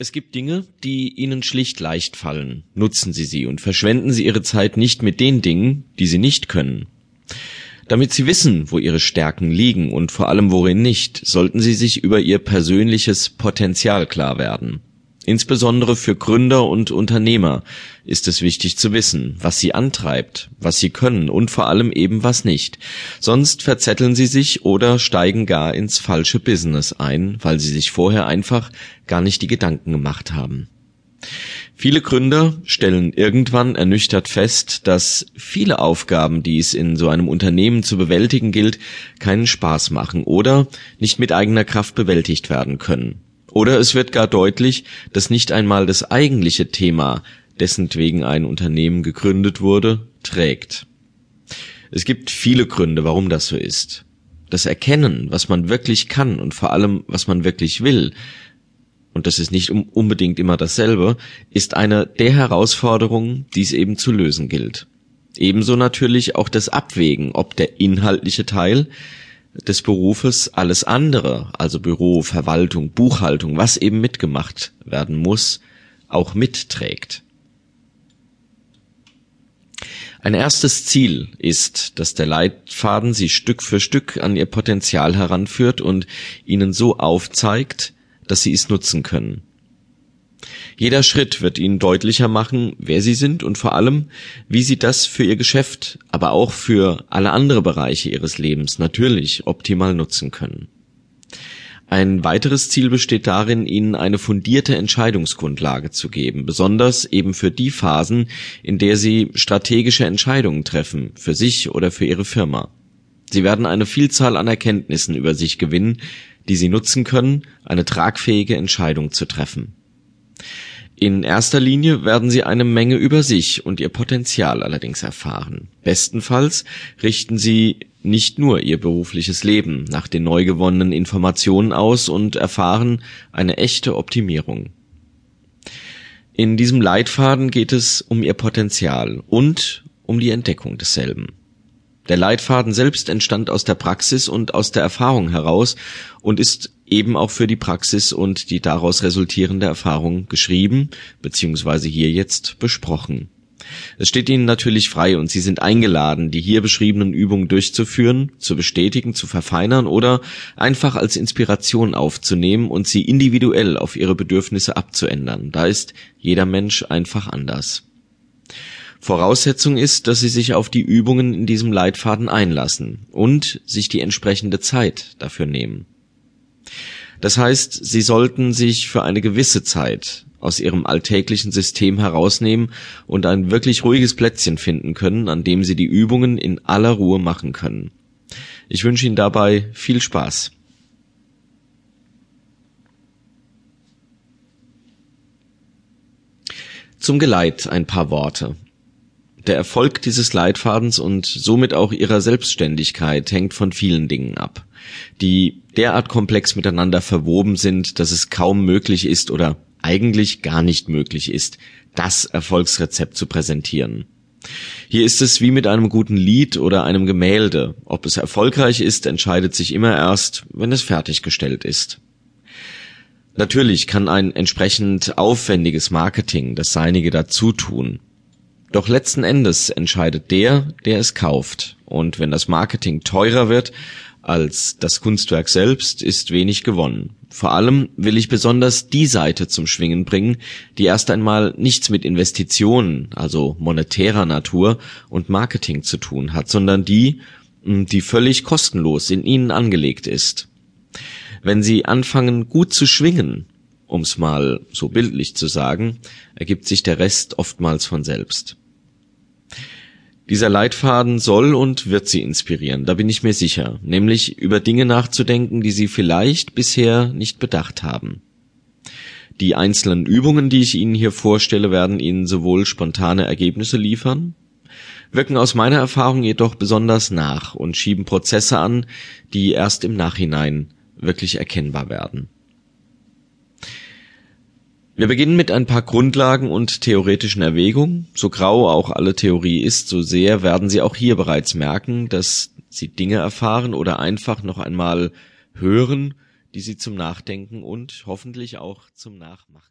Es gibt Dinge, die Ihnen schlicht leicht fallen. Nutzen Sie sie und verschwenden Sie Ihre Zeit nicht mit den Dingen, die Sie nicht können. Damit Sie wissen, wo Ihre Stärken liegen und vor allem worin nicht, sollten Sie sich über Ihr persönliches Potenzial klar werden. Insbesondere für Gründer und Unternehmer ist es wichtig zu wissen, was sie antreibt, was sie können und vor allem eben was nicht. Sonst verzetteln sie sich oder steigen gar ins falsche Business ein, weil sie sich vorher einfach gar nicht die Gedanken gemacht haben. Viele Gründer stellen irgendwann ernüchtert fest, dass viele Aufgaben, die es in so einem Unternehmen zu bewältigen gilt, keinen Spaß machen oder nicht mit eigener Kraft bewältigt werden können. Oder es wird gar deutlich, dass nicht einmal das eigentliche Thema, dessentwegen ein Unternehmen gegründet wurde, trägt. Es gibt viele Gründe, warum das so ist. Das Erkennen, was man wirklich kann und vor allem, was man wirklich will, und das ist nicht unbedingt immer dasselbe, ist eine der Herausforderungen, die es eben zu lösen gilt. Ebenso natürlich auch das Abwägen, ob der inhaltliche Teil des Berufes alles andere, also Büro, Verwaltung, Buchhaltung, was eben mitgemacht werden muss, auch mitträgt. Ein erstes Ziel ist, dass der Leitfaden Sie Stück für Stück an Ihr Potenzial heranführt und Ihnen so aufzeigt, dass Sie es nutzen können. Jeder Schritt wird Ihnen deutlicher machen, wer Sie sind und vor allem, wie Sie das für Ihr Geschäft, aber auch für alle andere Bereiche Ihres Lebens natürlich optimal nutzen können. Ein weiteres Ziel besteht darin, Ihnen eine fundierte Entscheidungsgrundlage zu geben, besonders eben für die Phasen, in der Sie strategische Entscheidungen treffen, für sich oder für Ihre Firma. Sie werden eine Vielzahl an Erkenntnissen über sich gewinnen, die Sie nutzen können, eine tragfähige Entscheidung zu treffen. In erster Linie werden Sie eine Menge über sich und Ihr Potenzial allerdings erfahren. Bestenfalls richten Sie nicht nur Ihr berufliches Leben nach den neu gewonnenen Informationen aus und erfahren eine echte Optimierung. In diesem Leitfaden geht es um Ihr Potenzial und um die Entdeckung desselben. Der Leitfaden selbst entstand aus der Praxis und aus der Erfahrung heraus und ist eben auch für die Praxis und die daraus resultierende Erfahrung geschrieben bzw. hier jetzt besprochen. Es steht Ihnen natürlich frei und Sie sind eingeladen, die hier beschriebenen Übungen durchzuführen, zu bestätigen, zu verfeinern oder einfach als Inspiration aufzunehmen und sie individuell auf Ihre Bedürfnisse abzuändern. Da ist jeder Mensch einfach anders. Voraussetzung ist, dass Sie sich auf die Übungen in diesem Leitfaden einlassen und sich die entsprechende Zeit dafür nehmen. Das heißt, Sie sollten sich für eine gewisse Zeit aus Ihrem alltäglichen System herausnehmen und ein wirklich ruhiges Plätzchen finden können, an dem Sie die Übungen in aller Ruhe machen können. Ich wünsche Ihnen dabei viel Spaß. Zum Geleit ein paar Worte. Der Erfolg dieses Leitfadens und somit auch ihrer Selbstständigkeit hängt von vielen Dingen ab, die derart komplex miteinander verwoben sind, dass es kaum möglich ist oder eigentlich gar nicht möglich ist, das Erfolgsrezept zu präsentieren. Hier ist es wie mit einem guten Lied oder einem Gemälde. Ob es erfolgreich ist, entscheidet sich immer erst, wenn es fertiggestellt ist. Natürlich kann ein entsprechend aufwendiges Marketing das Seinige dazu tun. Doch letzten Endes entscheidet der, der es kauft. Und wenn das Marketing teurer wird als das Kunstwerk selbst, ist wenig gewonnen. Vor allem will ich besonders die Seite zum Schwingen bringen, die erst einmal nichts mit Investitionen, also monetärer Natur und Marketing zu tun hat, sondern die, die völlig kostenlos in ihnen angelegt ist. Wenn sie anfangen gut zu schwingen, um's mal so bildlich zu sagen, ergibt sich der Rest oftmals von selbst. Dieser Leitfaden soll und wird Sie inspirieren, da bin ich mir sicher, nämlich über Dinge nachzudenken, die Sie vielleicht bisher nicht bedacht haben. Die einzelnen Übungen, die ich Ihnen hier vorstelle, werden Ihnen sowohl spontane Ergebnisse liefern, wirken aus meiner Erfahrung jedoch besonders nach und schieben Prozesse an, die erst im Nachhinein wirklich erkennbar werden. Wir beginnen mit ein paar Grundlagen und theoretischen Erwägungen. So grau auch alle Theorie ist, so sehr werden Sie auch hier bereits merken, dass Sie Dinge erfahren oder einfach noch einmal hören, die Sie zum Nachdenken und hoffentlich auch zum Nachmachen